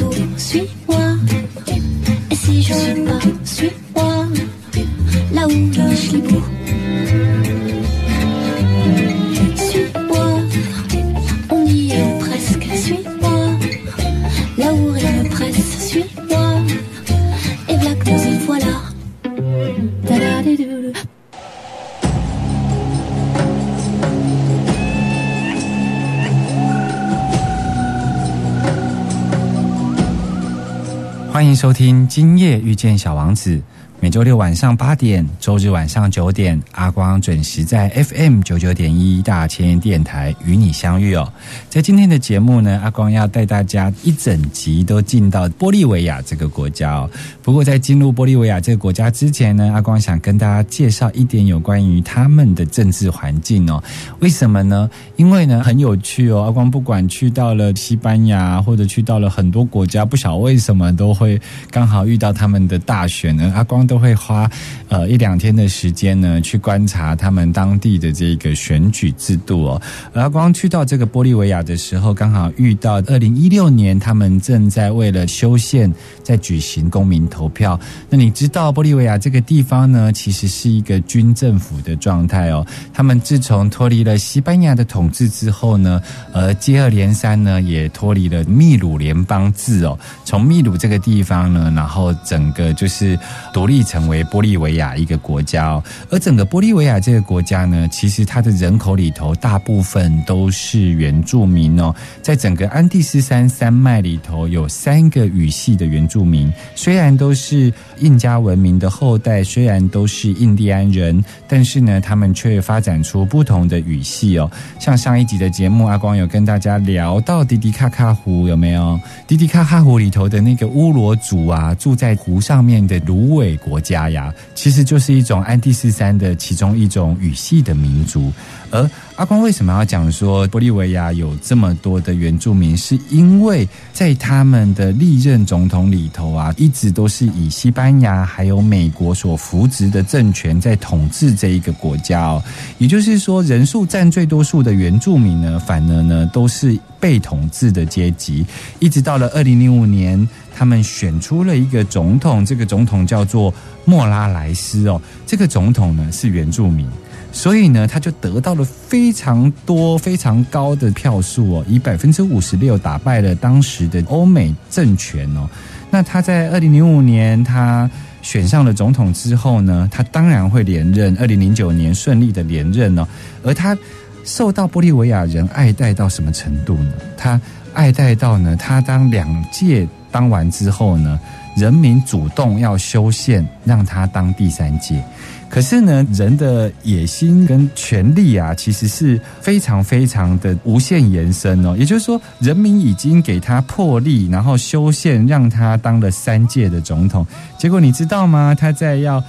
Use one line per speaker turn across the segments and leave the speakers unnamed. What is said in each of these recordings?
azul. 今夜遇见小王子》，
每周六晚上八点，周日晚上九点，阿光准时在 FM 九九点一大千电台与你相遇哦。在今天的节目呢，阿光要带大家一整集都进到玻利维亚这个国家哦。不过在进入玻利维亚这个国家之前呢，阿光想跟大家介绍一点有关于他们的政治环境哦。为什么呢？因为呢很有趣哦。阿光不管去到了西班牙，或者去到了很多国家，不晓为什么都会刚好遇到他们的大选呢。阿光都会花呃一两天的时间呢，去观察他们当地的这个选举制度哦。而光去到这个玻利维亚的时候，刚好遇到二零一六年他们正在为了修宪在举行公民投票。那你知道玻利维亚这个地方呢，其实是一个军政府的状态哦。他们自从脱离了西班牙的统治之后呢，呃，接二连三呢也脱离了秘鲁联邦制哦。从秘鲁这个地方呢，然后整个就是独立成为玻利维亚一个国家哦。而整个玻利维亚这个国家呢，其实它的人口里头大部分都是原住民哦。在整个安第斯山山脉里头，有三个语系的原住民，虽然都是印加文明的后代，虽然都是印第安人，但是呢，他们却发展出不同的语系哦。像上一集的节目，阿光有跟大家聊到迪迪卡卡湖，有没有？迪迪卡卡湖里头的那个乌罗族啊，住在湖上面的芦苇国国家呀，其实就是一种安第斯山的其中一种语系的民族。而阿光为什么要讲说玻利维亚有这么多的原住民？是因为在他们的历任总统里头啊，一直都是以西班牙还有美国所扶植的政权在统治这一个国家哦。也就是说，人数占最多数的原住民呢，反而呢都是被统治的阶级。一直到了二零零五年，他们选出了一个总统，这个总统叫做莫拉莱斯哦。这个总统呢是原住民。所以呢，他就得到了非常多、非常高的票数哦，以百分之五十六打败了当时的欧美政权哦。那他在二零零五年他选上了总统之后呢，他当然会连任。二零零九年顺利的连任哦，而他受到玻利维亚人爱戴到什么程度呢？他爱戴到呢，他当两届当完之后呢，人民主动要修宪，让他当第三届。可是呢，人的野心跟权力啊，其实是非常非常的无限延伸哦。也就是说，人民已经给他破例，然后修宪，让他当了三届的总统。结果你知道吗？他在要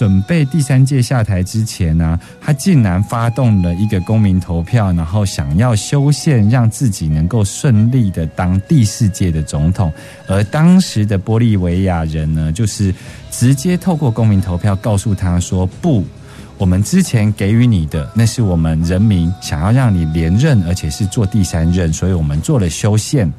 准备第三届下台之前呢、他竟然发动了一个公民投票，然后想要修宪，让自己能够顺利的当第四届的总统。而当时的玻利维亚人呢，就是直接透过公民投票告诉他说不。我们之前给予你的，那是我们人民想要让你连任，而且是做第三任，所以我们做了修宪。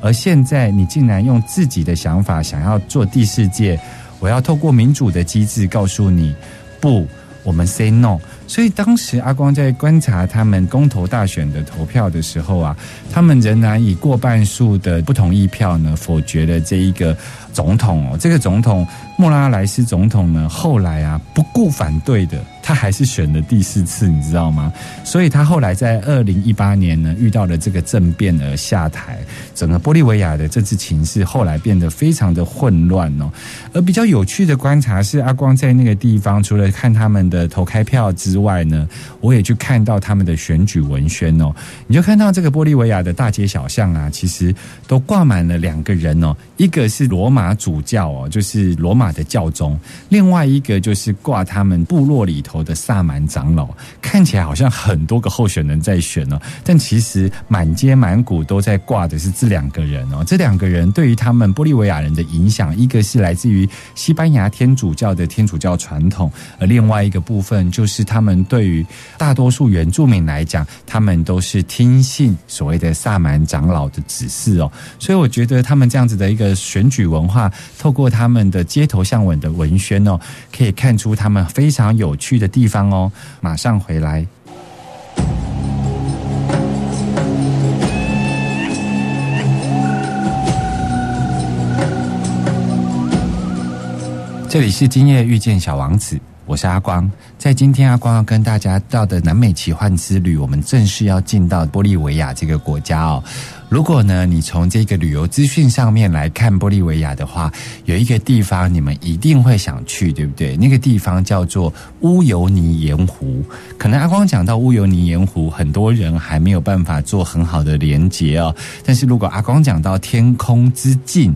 而现在你竟然用自己的想法想要做第四届，我要透过民主的机制告诉你，不，我们 say no。所以当时阿光在观察他们公投大选的投票的时候啊，他们仍然以过半数的不同意票呢否决了这一个总统哦。这个总统莫拉莱斯总统呢，后来啊不顾反对的，他还是选了第四次，你知道吗？所以他后来在二零一八年呢遇到了这个政变而下台，整个玻利维亚的政治情势后来变得非常的混乱哦。而比较有趣的观察是，阿光在那个地方除了看他们的投开票之外外呢，我也去看到他们的选举文宣哦。你就看到这个玻利维亚的大街小巷啊，其实都挂满了两个人哦，一个是罗马主教哦，就是罗马的教宗；另外一个就是挂他们部落里头的萨满长老。看起来好像很多个候选人在选哦，但其实满街满谷都在挂的是这两个人哦。这两个人对于他们玻利维亚人的影响，一个是来自于西班牙天主教的天主教传统，而另外一个部分就是他们对于大多数原住民来讲，他们都是听信所谓的萨满长老的指示哦。所以我觉得他们这样子的一个选举文化，透过他们的街头巷尾的文宣哦，可以看出他们非常有趣的地方哦。马上回来。这里是今夜遇见小王子，我是阿光。在今天，阿光要跟大家到的南美奇幻之旅，我们正式要进到玻利维亚这个国家哦。如果呢，你从这个旅游资讯上面来看玻利维亚的话，有一个地方你们一定会想去，对不对？那个地方叫做乌尤尼盐湖。可能阿光讲到乌尤尼盐湖，很多人还没有办法做很好的连结哦。但是如果阿光讲到天空之镜，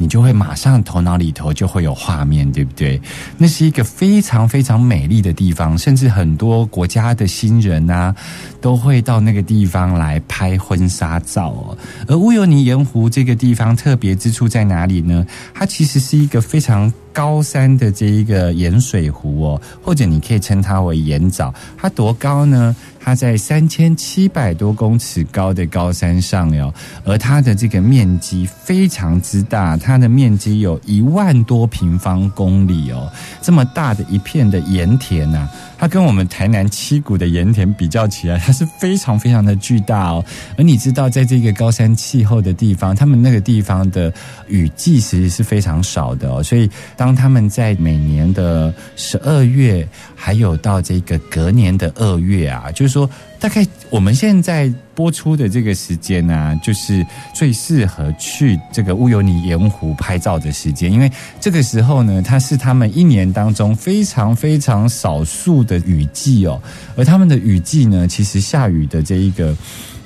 你就会马上头脑里头就会有画面，对不对？那是一个非常非常美丽的地方，甚至很多国家的新人啊，都会到那个地方来拍婚纱照哦。而乌尤尼盐湖这个地方特别之处在哪里呢？它其实是一个非常高山的这一个盐水湖哦，或者你可以称它为盐沼。它多高呢？它在三千七百多公尺高的高山上哟，而它的这个面积非常之大，它的面积有一万多平方公里哦，这么大的一片的盐田呐、它跟我们台南七股的盐田比较起来，它是非常非常的巨大哦。而你知道，在这个高山气候的地方，他们那个地方的雨季其实是非常少的哦，所以当他们在每年的十二月，还有到这个隔年的二月啊，就是说，大概我们现在播出的这个时间呢、就是最适合去这个乌尤尼盐湖拍照的时间，因为这个时候呢，它是他们一年当中非常非常少数的雨季哦，而他们的雨季呢，其实下雨的这一个。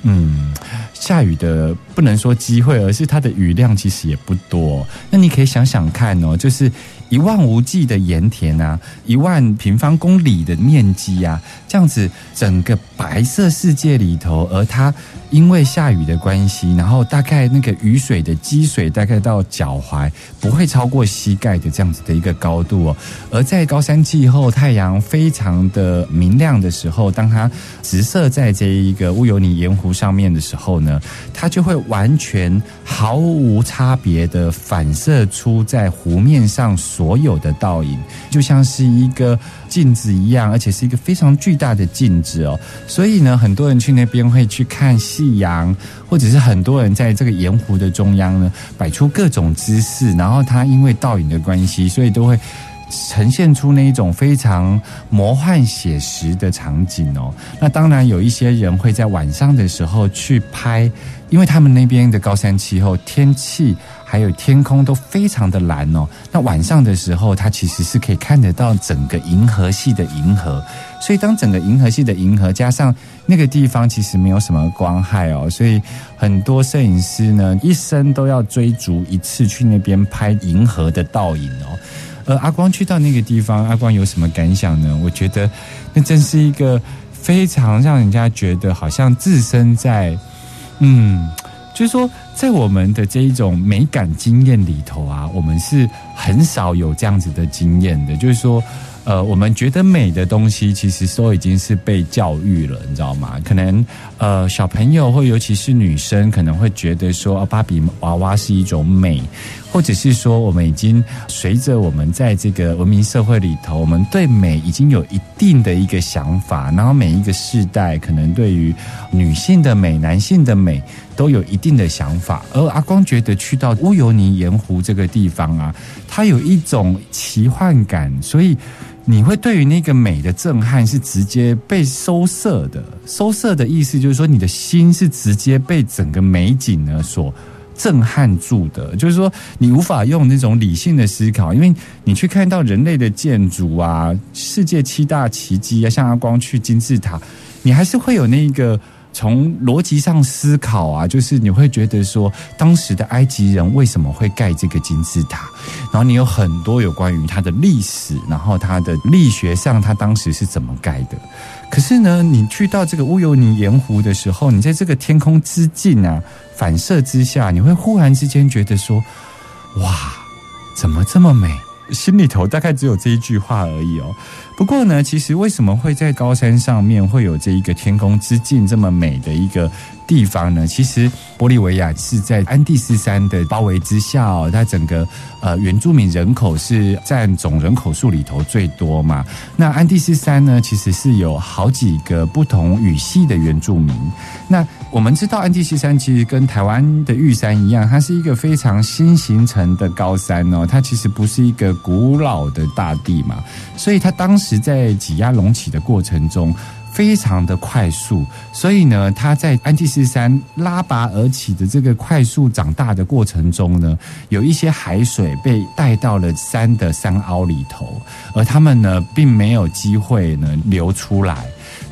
嗯，下雨的不能说机会，而是它的雨量其实也不多。那你可以想想看哦，就是一望无际的盐田啊，一万平方公里的面积啊，这样子整个白色世界里头，而它因为下雨的关系，然后大概那个雨水的积水大概到脚踝，不会超过膝盖的这样子的一个高度哦。而在高山气候，太阳非常的明亮的时候，当它直射在这一个乌尤尼盐湖上面的时候呢，它就会完全毫无差别的反射出在湖面上所有的倒影，就像是一个镜子一样，而且是一个非常巨大的镜子哦。所以呢，很多人去那边会去看夕阳，或者是很多人在这个盐湖的中央呢，摆出各种姿势，然后它因为倒影的关系，所以都会。呈现出那一种非常魔幻写实的场景哦。那当然有一些人会在晚上的时候去拍，因为他们那边的高山气候、天气还有天空都非常的蓝哦。那晚上的时候，它其实是可以看得到整个银河系的银河。所以当整个银河系的银河加上那个地方其实没有什么光害哦，所以很多摄影师呢一生都要追逐一次去那边拍银河的倒影哦。而阿光去到那个地方，阿光有什么感想呢？我觉得那真是一个非常让人家觉得好像置身在，嗯，就是说在我们的这一种美感经验里头啊，我们是很少有这样子的经验的，就是说。呃，我们觉得美的东西，其实都已经是被教育了，你知道吗？可能呃，小朋友或尤其是女生，可能会觉得说，芭比娃娃是一种美，或者是说，我们已经随着我们在这个文明社会里头，我们对美已经有一定的一个想法，然后每一个世代可能对于女性的美、男性的美都有一定的想法。而阿光觉得去到乌尤尼盐湖这个地方啊，它有一种奇幻感，所以。你会对于那个美的震撼是直接被收摄的，收摄的意思就是说，你的心是直接被整个美景呢所震撼住的。就是说，你无法用那种理性的思考，因为你去看到人类的建筑啊，世界七大奇迹啊，像阿光去金字塔，你还是会有那个。从逻辑上思考啊，就是你会觉得说，当时的埃及人为什么会盖这个金字塔？然后你有很多有关于它的历史，然后它的力学上，它当时是怎么盖的？可是呢，你去到这个乌尤尼盐湖的时候，你在这个天空之境啊，反射之下，你会忽然之间觉得说，哇，怎么这么美？心里头大概只有这一句话而已哦。不过呢，其实为什么会在高山上面会有这一个天空之境这么美的一个地方呢？其实玻利维亚是在安第斯山的包围之下哦，它整个呃原住民人口是占总人口数里头最多嘛。那安第斯山呢，其实是有好几个不同语系的原住民。那我们知道安第斯山其实跟台湾的玉山一样，它是一个非常新形成的高山哦，它其实不是一个古老的大地嘛，所以它当时是在挤压隆起的过程中非常的快速，所以呢，它在安第斯山拉拔而起的这个快速长大的过程中呢，有一些海水被带到了山的山凹里头，而它们呢，并没有机会呢流出来。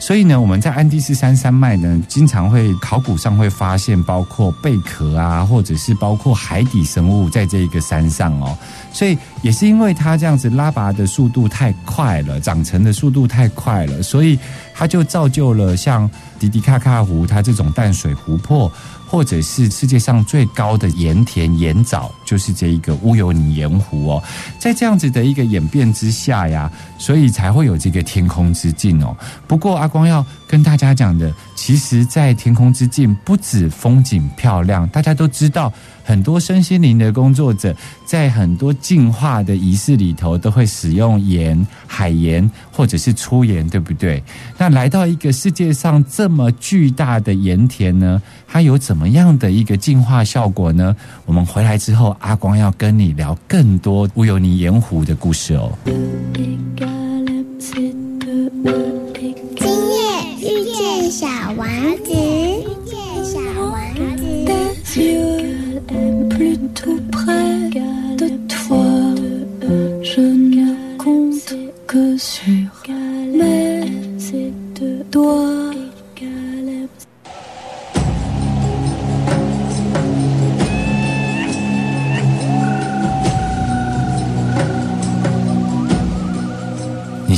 所以呢，我们在安第斯山山脉呢，经常会考古上会发现，包括贝壳啊，或者是包括海底生物在这一个山上哦。所以也是因为它这样子拉拔的速度太快了，长成的速度太快了，所以它就造就了像迪迪卡卡湖它这种淡水湖泊。或者是世界上最高的盐田盐沼，就是这一个乌尤尼盐湖哦。在这样子的一个演变之下呀，所以才会有这个天空之境哦。不过阿光要跟大家讲的，其实，在天空之境不止风景漂亮，大家都知道。很多身心灵的工作者，在很多净化的仪式里头，都会使用盐、海盐或者是粗盐，对不对？那来到一个世界上这么巨大的盐田呢，它有怎么样的一个净化效果呢？我们回来之后，阿光要跟你聊更多乌尤尼盐湖的故事哦。
今夜遇见小王子，遇见小王子。
Tout près de toi. Je ne compte que sur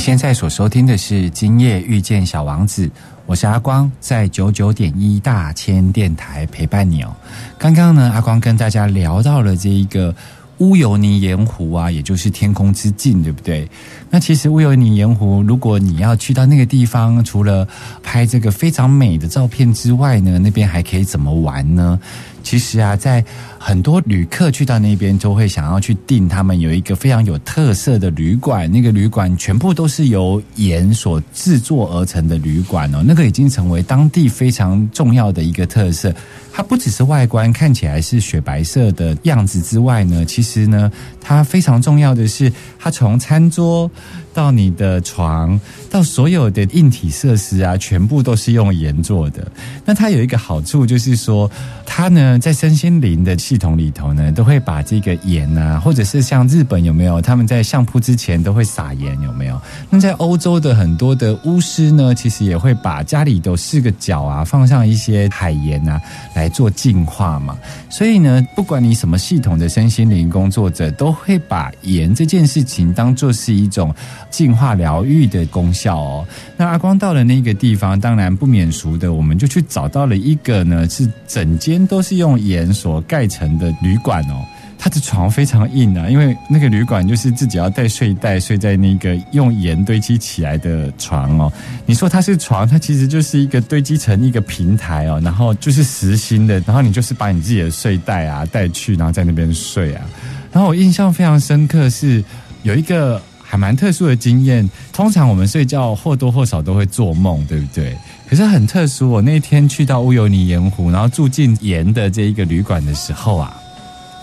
现在所收听的是《今夜遇见小王子》。我是阿光，在九九点一大千电台陪伴你哦。刚刚呢，阿光跟大家聊到了这一个乌尤尼盐湖啊，也就是天空之镜，对不对？那其实乌尤尼盐湖，如果你要去到那个地方，除了拍这个非常美的照片之外呢，那边还可以怎么玩呢？其实啊，在很多旅客去到那边，都会想要去订他们有一个非常有特色的旅馆。那个旅馆全部都是由盐所制作而成的旅馆哦，那个已经成为当地非常重要的一个特色。它不只是外观看起来是雪白色的样子之外呢，其实呢，它非常重要的是，它从餐桌。到你的床，到所有的硬体设施啊，全部都是用盐做的。那它有一个好处，就是说它呢，在身心灵的系统里头呢，都会把这个盐啊，或者是像日本有没有，他们在相扑之前都会撒盐，有没有？那在欧洲的很多的巫师呢，其实也会把家里的四个角啊，放上一些海盐啊，来做净化嘛。所以呢，不管你什么系统的身心灵工作者，都会把盐这件事情当做是一种净化疗愈的功效哦。那阿光到了那个地方，当然不免俗的，我们就去找到了一个呢，是整间都是用盐所盖成的旅馆哦。它的床非常硬啊，因为那个旅馆就是自己要带睡袋睡在那个用盐堆积起来的床哦。你说它是床，它其实就是一个堆积成一个平台哦，然后就是实心的，然后你就是把你自己的睡袋啊带去，然后在那边睡啊。然后我印象非常深刻是有一个还蛮特殊的经验，通常我们睡觉或多或少都会做梦，对不对？可是很特殊，我那天去到乌尤尼盐湖，然后住进盐的这一个旅馆的时候啊。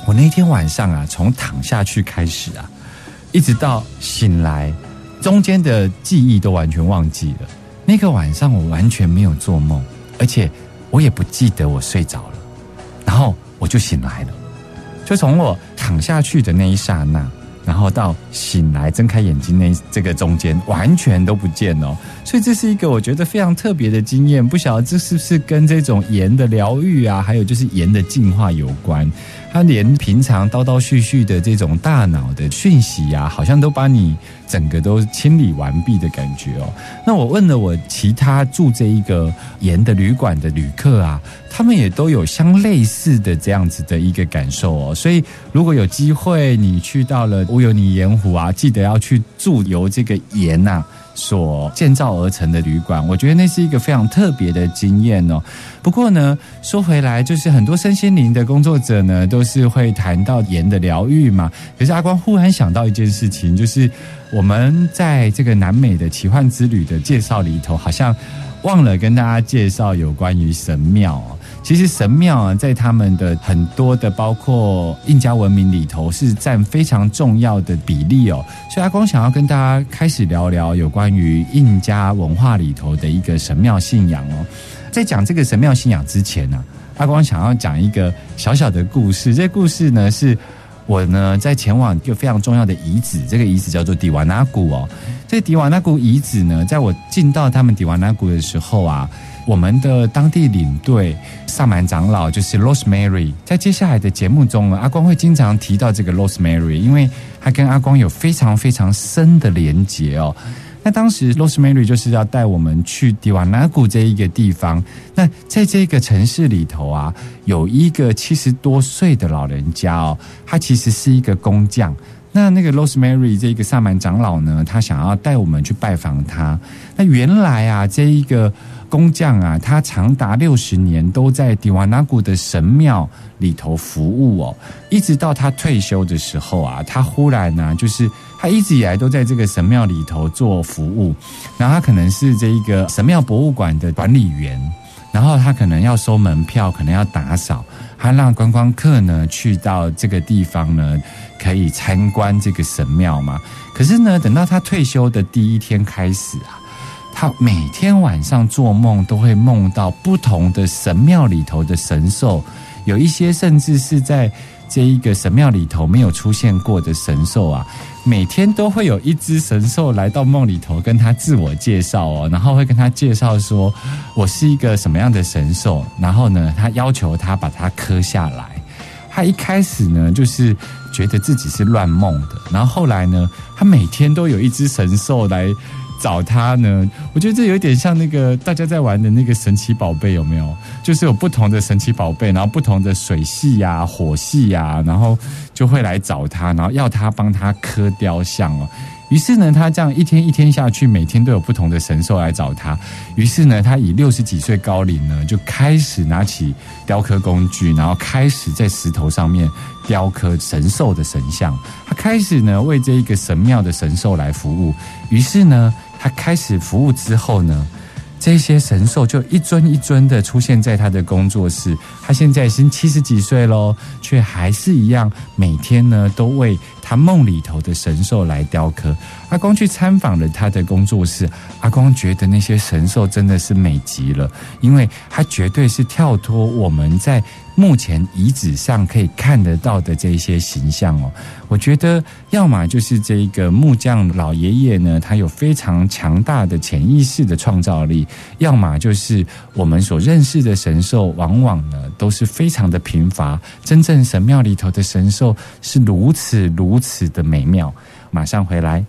我那天晚上啊，从躺下去开始啊，一直到醒来，中间的记忆都完全忘记了。那个晚上我完全没有做梦，而且我也不记得我睡着了，然后我就醒来了。就从我躺下去的那一刹那，然后到醒来睁开眼睛那这个中间，完全都不见哦。所以这是一个我觉得非常特别的经验。不晓得这是不是跟这种盐的疗愈啊，还有就是盐的净化有关？它连平常叨叨絮絮的这种大脑的讯息呀，好像都把你整个都清理完毕的感觉哦。那我问了我其他住这一个盐的旅馆的旅客啊，他们也都有相类似的这样子的一个感受哦。所以如果有机会你去到了乌尤尼盐湖啊，记得要去住由这个盐呐。所建造而成的旅馆，我觉得那是一个非常特别的经验哦。不过呢，说回来，就是很多身心灵的工作者呢，都是会谈到盐的疗愈嘛。可是阿光忽然想到一件事情，就是我们在这个南美的奇幻之旅的介绍里头，好像忘了跟大家介绍有关于神庙。其实神庙啊，在他们的很多的包括印加文明里头，是占非常重要的比例哦。所以阿光想要跟大家开始聊聊有关于印加文化里头的一个神庙信仰哦。在讲这个神庙信仰之前呢，阿光想要讲一个小小的故事。这故事呢，是我呢在前往一个非常重要的遗址，这个遗址叫做迪瓦纳谷哦。这迪瓦纳谷遗址呢，在我进到他们迪瓦纳谷的时候啊。我们的当地领队萨满长老就是 Rosemary，在接下来的节目中，阿光会经常提到这个 Rosemary，因为他跟阿光有非常非常深的连结哦。那当时 Rosemary 就是要带我们去迪瓦纳古这一个地方。那在这个城市里头啊，有一个七十多岁的老人家哦，他其实是一个工匠。那那个 Rosemary 这个萨满长老呢，他想要带我们去拜访他。那原来啊，这一个。工匠啊，他长达六十年都在迪瓦纳古的神庙里头服务哦，一直到他退休的时候啊，他忽然呢，就是他一直以来都在这个神庙里头做服务，然后他可能是这一个神庙博物馆的管理员，然后他可能要收门票，可能要打扫，他让观光客呢去到这个地方呢，可以参观这个神庙嘛。可是呢，等到他退休的第一天开始啊。他每天晚上做梦都会梦到不同的神庙里头的神兽，有一些甚至是在这一个神庙里头没有出现过的神兽啊，每天都会有一只神兽来到梦里头跟他自我介绍哦，然后会跟他介绍说我是一个什么样的神兽，然后呢，他要求他把它刻下来。他一开始呢，就是觉得自己是乱梦的，然后后来呢，他每天都有一只神兽来。找他呢？我觉得这有点像那个大家在玩的那个神奇宝贝，有没有？就是有不同的神奇宝贝，然后不同的水系呀、火系呀，然后就会来找他，然后要他帮他刻雕像哦。于是呢，他这样一天一天下去，每天都有不同的神兽来找他。于是呢，他以六十几岁高龄呢，就开始拿起雕刻工具，然后开始在石头上面雕刻神兽的神像。他开始呢，为这一个神庙的神兽来服务。于是呢，他开始服务之后呢。这些神兽就一尊一尊的出现在他的工作室。他现在已经七十几岁喽，却还是一样每天呢都为他梦里头的神兽来雕刻。阿光去参访了他的工作室，阿光觉得那些神兽真的是美极了，因为它绝对是跳脱我们在目前遗址上可以看得到的这一些形象哦。我觉得，要么就是这个木匠老爷爷呢，他有非常强大的潜意识的创造力；要么就是我们所认识的神兽，往往呢都是非常的贫乏。真正神庙里头的神兽是如此如此的美妙。马上回来。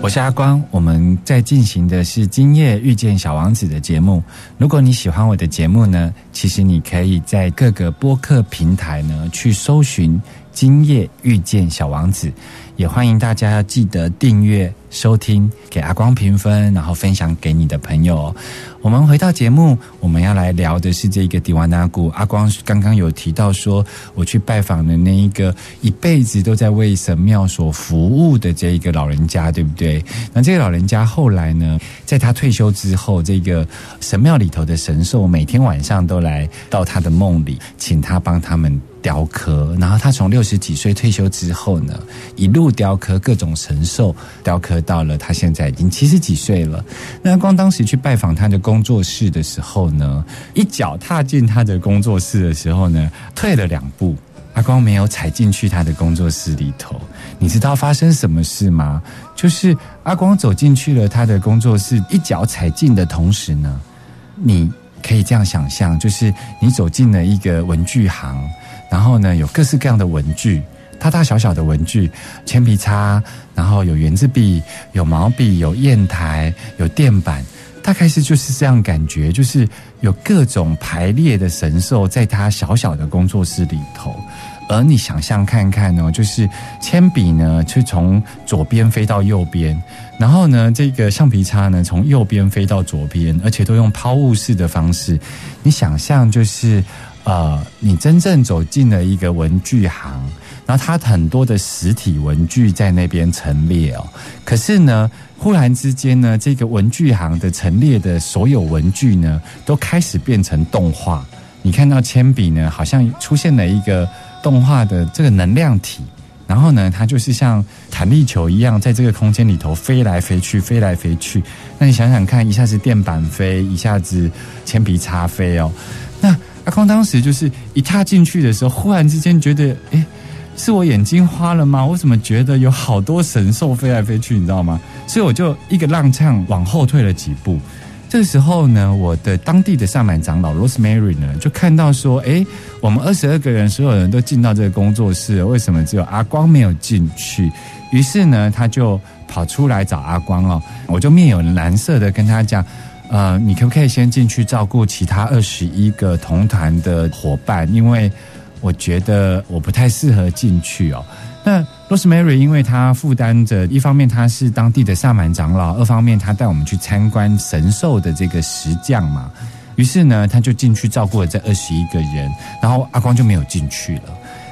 我是阿光，我们在进行的是《今夜遇见小王子》的节目。如果你喜欢我的节目呢，其实你可以在各个播客平台呢去搜寻《今夜遇见小王子》，也欢迎大家要记得订阅。收听，给阿光评分，然后分享给你的朋友。我们回到节目，我们要来聊的是这个迪瓦纳古。阿光刚刚有提到说，我去拜访的那一个一辈子都在为神庙所服务的这一个老人家，对不对？那这个老人家后来呢，在他退休之后，这个神庙里头的神兽每天晚上都来到他的梦里，请他帮他们。雕刻，然后他从六十几岁退休之后呢，一路雕刻各种神兽，雕刻到了他现在已经七十几岁了。那光当时去拜访他的工作室的时候呢，一脚踏进他的工作室的时候呢，退了两步，阿光没有踩进去他的工作室里头。你知道发生什么事吗？就是阿光走进去了他的工作室，一脚踩进的同时呢，你可以这样想象，就是你走进了一个文具行。然后呢，有各式各样的文具，大大小小的文具，铅笔擦，然后有圆珠笔，有毛笔，有砚台，有垫板，大概是就是这样感觉，就是有各种排列的神兽在他小小的工作室里头。而你想象看看呢，就是铅笔呢，是从左边飞到右边，然后呢，这个橡皮擦呢，从右边飞到左边，而且都用抛物式的方式。你想象就是。呃，你真正走进了一个文具行，然后它很多的实体文具在那边陈列哦。可是呢，忽然之间呢，这个文具行的陈列的所有文具呢，都开始变成动画。你看到铅笔呢，好像出现了一个动画的这个能量体，然后呢，它就是像弹力球一样，在这个空间里头飞来飞去，飞来飞去。那你想想看，一下子垫板飞，一下子铅笔擦飞哦，那。阿光当时就是一踏进去的时候，忽然之间觉得，哎，是我眼睛花了吗？我怎么觉得有好多神兽飞来飞去，你知道吗？所以我就一个踉跄往后退了几步。这个时候呢，我的当地的萨满长老 Rosemary 呢，就看到说，哎，我们二十二个人，所有人都进到这个工作室，为什么只有阿光没有进去？于是呢，他就跑出来找阿光哦，我就面有蓝色的跟他讲。呃，你可不可以先进去照顾其他二十一个同团的伙伴？因为我觉得我不太适合进去哦。那 Rosemary 因为她负担着，一方面她是当地的萨满长老，二方面她带我们去参观神兽的这个石匠嘛。于是呢，他就进去照顾了这二十一个人，然后阿光就没有进去了。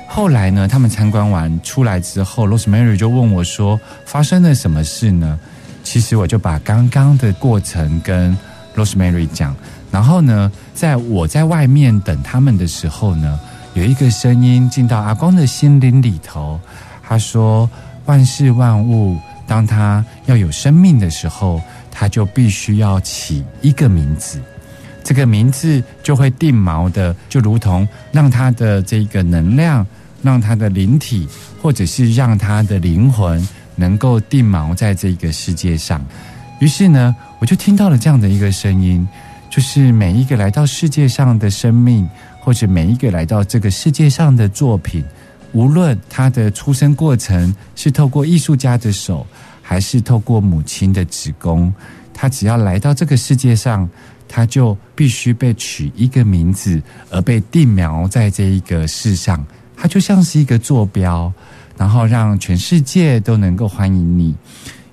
后来呢，他们参观完出来之后，Rosemary 就问我说：“发生了什么事呢？”其实我就把刚刚的过程跟 Rosemary 讲，然后呢，在我在外面等他们的时候呢，有一个声音进到阿光的心灵里头，他说：“万事万物，当他要有生命的时候，他就必须要起一个名字，这个名字就会定锚的，就如同让他的这个能量，让他的灵体，或者是让他的灵魂。”能够定锚在这个世界上，于是呢，我就听到了这样的一个声音，就是每一个来到世界上的生命，或者每一个来到这个世界上的作品，无论他的出生过程是透过艺术家的手，还是透过母亲的子宫，他只要来到这个世界上，他就必须被取一个名字，而被定锚在这一个世上，他就像是一个坐标。然后让全世界都能够欢迎你。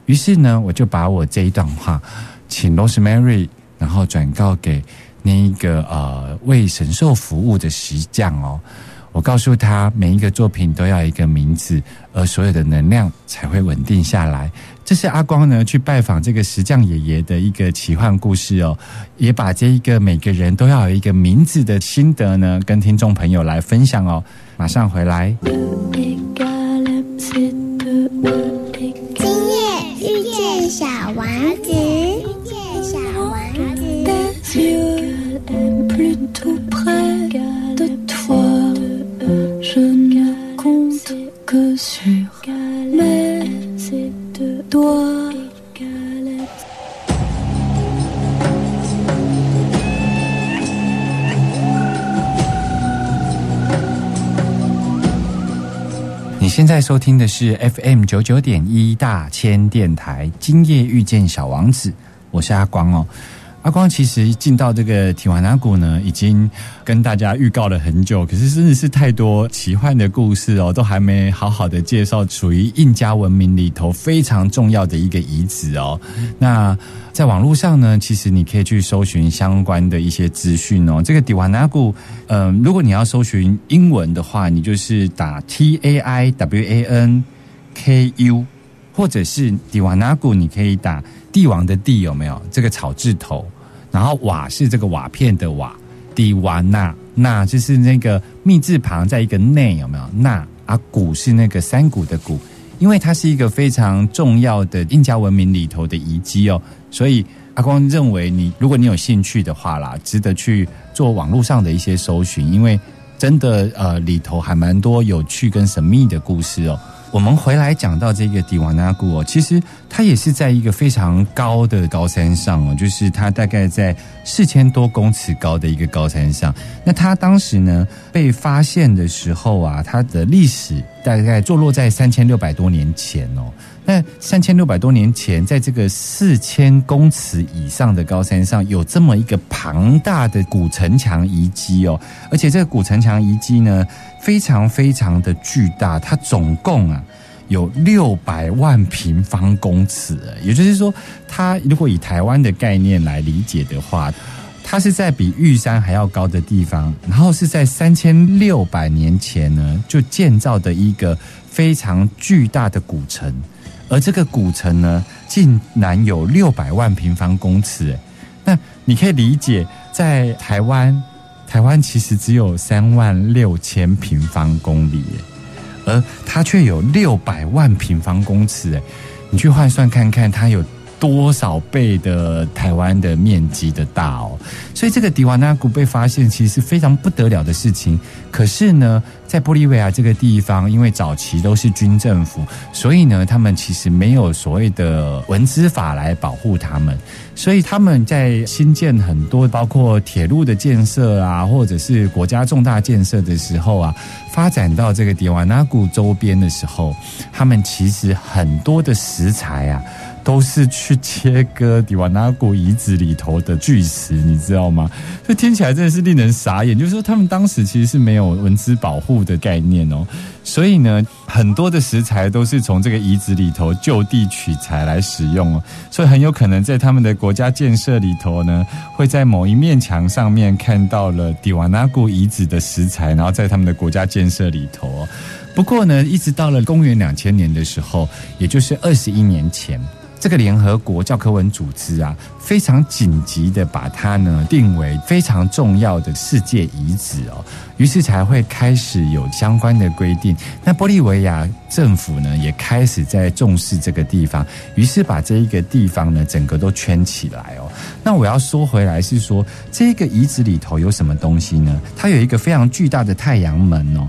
于是呢，我就把我这一段话，请 Rosemary，然后转告给那一个呃为神兽服务的石匠哦。我告诉他，每一个作品都要一个名字，而所有的能量才会稳定下来。这是阿光呢去拜访这个石匠爷爷的一个奇幻故事哦，也把这一个每个人都要有一个名字的心得呢，跟听众朋友来分享哦。马上回来。
égale M, c'est 2 E
今夜遇见小王子，遇见小王子。
你现在收听的是 FM 九九点一大千电台，今夜遇见小王子，我是阿光哦。阿光其实进到这个提瓦纳谷呢，已经跟大家预告了很久，可是真的是太多奇幻的故事哦，都还没好好的介绍属于印加文明里头非常重要的一个遗址哦。那在网络上呢，其实你可以去搜寻相关的一些资讯哦。这个迪瓦纳古，嗯、如果你要搜寻英文的话，你就是打 T A I W A N K U，或者是迪瓦纳古，你可以打帝王的帝有没有这个草字头，然后瓦是这个瓦片的瓦，迪瓦纳那就是那个密字旁在一个内有没有？那啊古是那个山谷的谷，因为它是一个非常重要的印加文明里头的遗迹哦，所以阿光认为你如果你有兴趣的话啦，值得去做网络上的一些搜寻，因为真的呃里头还蛮多有趣跟神秘的故事哦。我们回来讲到这个迪瓦纳古哦，其实它也是在一个非常高的高山上哦，就是它大概在四千多公尺高的一个高山上。那它当时呢被发现的时候啊，它的历史大概坐落在三千六百多年前哦。那三千六百多年前，在这个四千公尺以上的高山上，有这么一个庞大的古城墙遗迹哦，而且这个古城墙遗迹呢，非常非常的巨大，它总共啊有六百万平方公尺，也就是说，它如果以台湾的概念来理解的话，它是在比玉山还要高的地方，然后是在三千六百年前呢就建造的一个非常巨大的古城。而这个古城呢，竟然有六百万平方公尺。那你可以理解，在台湾，台湾其实只有三万六千平方公里，而它却有六百万平方公尺。哎，你去换算看看，它有多少倍的台湾的面积的大哦？所以这个迪瓦纳谷被发现，其实是非常不得了的事情。可是呢，在玻利维亚这个地方，因为早期都是军政府，所以呢，他们其实没有所谓的文资法来保护他们，所以他们在新建很多包括铁路的建设啊，或者是国家重大建设的时候啊，发展到这个迪瓦纳谷周边的时候，他们其实很多的石材啊。都是去切割迪瓦纳古遗址里头的巨石，你知道吗？所以听起来真的是令人傻眼。就是说，他们当时其实是没有文字保护的概念哦，所以呢，很多的石材都是从这个遗址里头就地取材来使用哦，所以很有可能在他们的国家建设里头呢，会在某一面墙上面看到了迪瓦纳古遗址的石材，然后在他们的国家建设里头哦。不过呢，一直到了公元两千年的时候，也就是二十一年前。这个联合国教科文组织啊，非常紧急的把它呢定为非常重要的世界遗址哦，于是才会开始有相关的规定。那玻利维亚政府呢也开始在重视这个地方，于是把这一个地方呢整个都圈起来哦。那我要说回来是说，这个遗址里头有什么东西呢？它有一个非常巨大的太阳门哦。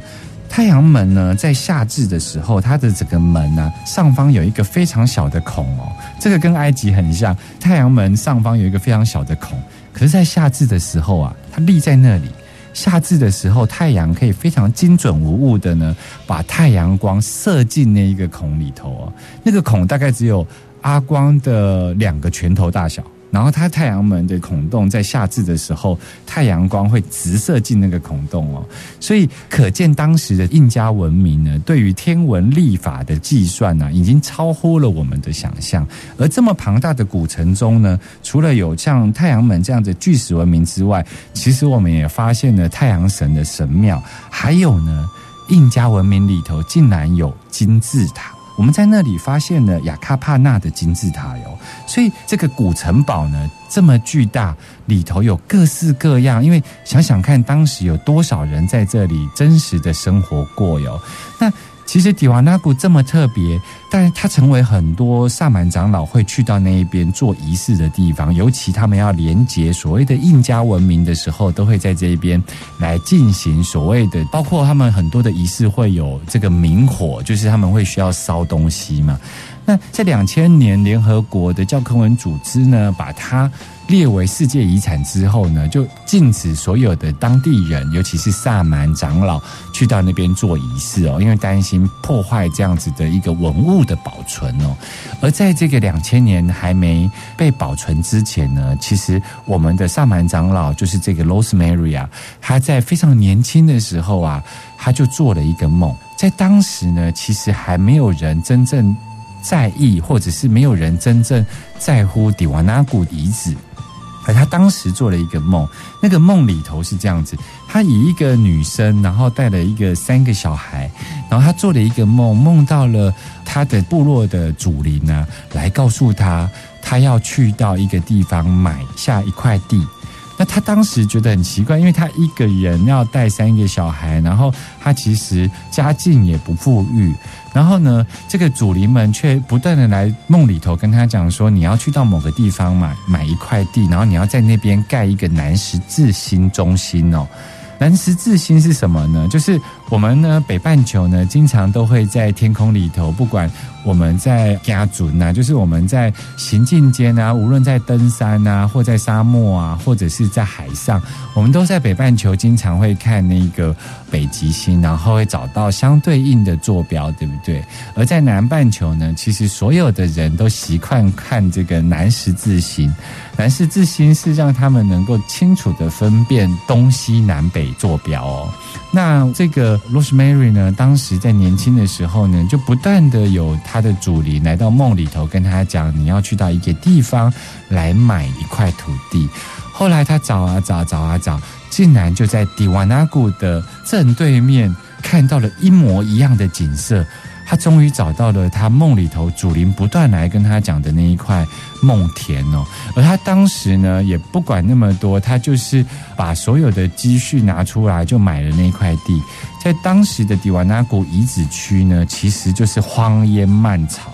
太阳门呢，在夏至的时候，它的整个门呢、上方有一个非常小的孔哦，这个跟埃及很像。太阳门上方有一个非常小的孔，可是，在夏至的时候啊，它立在那里。夏至的时候，太阳可以非常精准无误的呢，把太阳光射进那一个孔里头哦。那个孔大概只有阿光的两个拳头大小。然后它太阳门的孔洞在夏至的时候，太阳光会直射进那个孔洞哦，所以可见当时的印加文明呢，对于天文历法的计算呢、已经超乎了我们的想象。而这么庞大的古城中呢，除了有像太阳门这样的巨石文明之外，其实我们也发现了太阳神的神庙，还有呢，印加文明里头竟然有金字塔。我们在那里发现了雅卡帕纳的金字塔哟，所以这个古城堡呢这么巨大，里头有各式各样。因为想想看，当时有多少人在这里真实的生活过哟？那其实迪瓦纳古这么特别，但是它成为很多萨满长老会去到那一边做仪式的地方，尤其他们要连接所谓的印加文明的时候，都会在这一边来进行所谓的，包括他们很多的仪式会有这个明火，就是他们会需要烧东西嘛。那在两千年，联合国的教科文组织呢，把它列为世界遗产之后呢，就禁止所有的当地人，尤其是萨满长老，去到那边做仪式哦，因为担心破坏这样子的一个文物的保存哦。而在这个两千年还没被保存之前呢，其实我们的萨满长老就是这个 Rosemary 啊，他在非常年轻的时候啊，他就做了一个梦，在当时呢，其实还没有人真正。在意，或者是没有人真正在乎迪瓦纳古遗址，而他当时做了一个梦，那个梦里头是这样子：他以一个女生，然后带了一个三个小孩，然后他做了一个梦，梦到了他的部落的主灵呢，来告诉他，他要去到一个地方买下一块地。那他当时觉得很奇怪，因为他一个人要带三个小孩，然后他其实家境也不富裕，然后呢，这个主灵们却不断的来梦里头跟他讲说，你要去到某个地方买买一块地，然后你要在那边盖一个南十字星中心哦。南十字星是什么呢？就是我们呢北半球呢，经常都会在天空里头，不管我们在家族呐，就是我们在行进间啊，无论在登山啊，或在沙漠啊，或者是在海上，我们都在北半球经常会看那个北极星，然后会找到相对应的坐标，对不对？而在南半球呢，其实所有的人都习惯看这个南十字星。南十字星是让他们能够清楚的分辨东西南北坐标哦。那这个 Rosemary 呢，当时在年轻的时候呢，就不断的有他的主灵来到梦里头，跟他讲你要去到一个地方来买一块土地。后来他找啊找，找啊找，竟然就在迪瓦纳古的正对面看到了一模一样的景色。他终于找到了他梦里头主灵不断来跟他讲的那一块梦田哦，而他当时呢也不管那么多，他就是把所有的积蓄拿出来就买了那块地。在当时的迪瓦纳古遗址区呢，其实就是荒烟蔓草，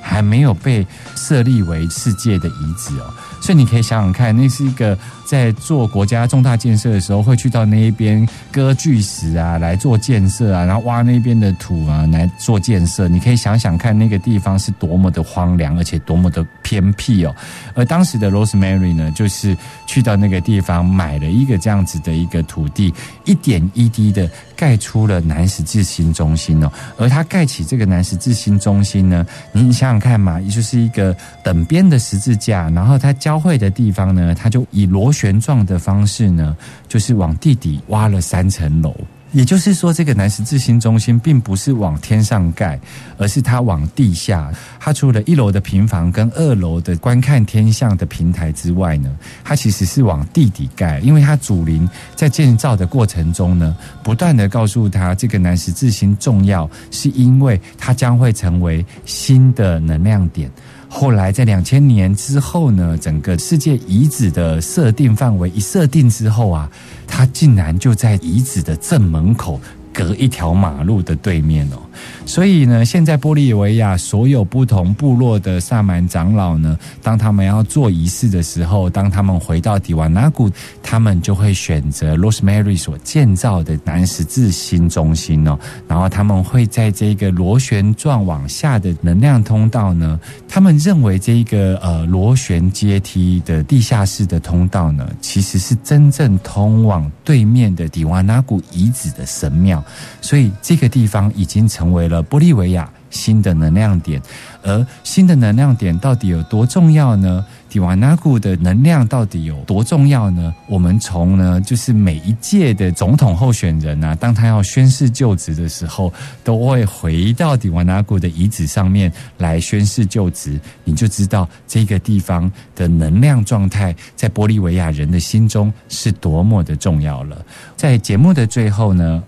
还没有被设立为世界的遗址哦。所以你可以想想看，那是一个在做国家重大建设的时候，会去到那一边割巨石啊，来做建设啊，然后挖那边的土啊，来做建设。你可以想想看，那个地方是多么的荒凉，而且多么的偏僻哦。而当时的 Rosemary 呢，就是去到那个地方买了一个这样子的一个土地，一点一滴的盖出了南十字星中心哦。而他盖起这个南十字星中心呢，你想想看嘛，也就是一个等边的十字架，然后它交汇的地方呢，它就以螺旋状的方式呢，就是往地底挖了三层楼。也就是说，这个南十字星中心并不是往天上盖，而是它往地下。它除了一楼的平房跟二楼的观看天象的平台之外呢，它其实是往地底盖。因为它主林在建造的过程中呢，不断的告诉他，这个南十字星重要，是因为它将会成为新的能量点。后来在两千年之后呢，整个世界遗址的设定范围一设定之后啊，它竟然就在遗址的正门口。隔一条马路的对面哦，所以呢，现在玻利维亚所有不同部落的萨满长老呢，当他们要做仪式的时候，当他们回到迪瓦纳古，他们就会选择 Rosemary 所建造的南十字星中心哦，然后他们会在这个螺旋状往下的能量通道呢，他们认为这一个呃螺旋阶梯的地下室的通道呢，其实是真正通往对面的迪瓦纳古遗址的神庙。所以这个地方已经成成为了玻利维亚新的能量点，而新的能量点到底有多重要呢？迪瓦纳古的能量到底有多重要呢？我们从呢，就是每一届的总统候选人啊，当他要宣誓就职的时候，都会回到迪瓦纳古的遗址上面来宣誓就职，你就知道这个地方的能量状态在玻利维亚人的心中是多么的重要了。在节目的最后呢，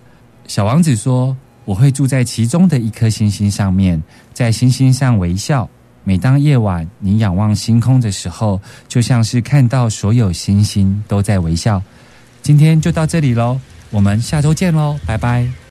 小王子说：“我会住在其中的一颗星星上面，在星星上微笑。每当夜晚你仰望星空的时候，就像是看到所有星星都在微笑。”今天就到这里喽，我们下周见喽，拜拜。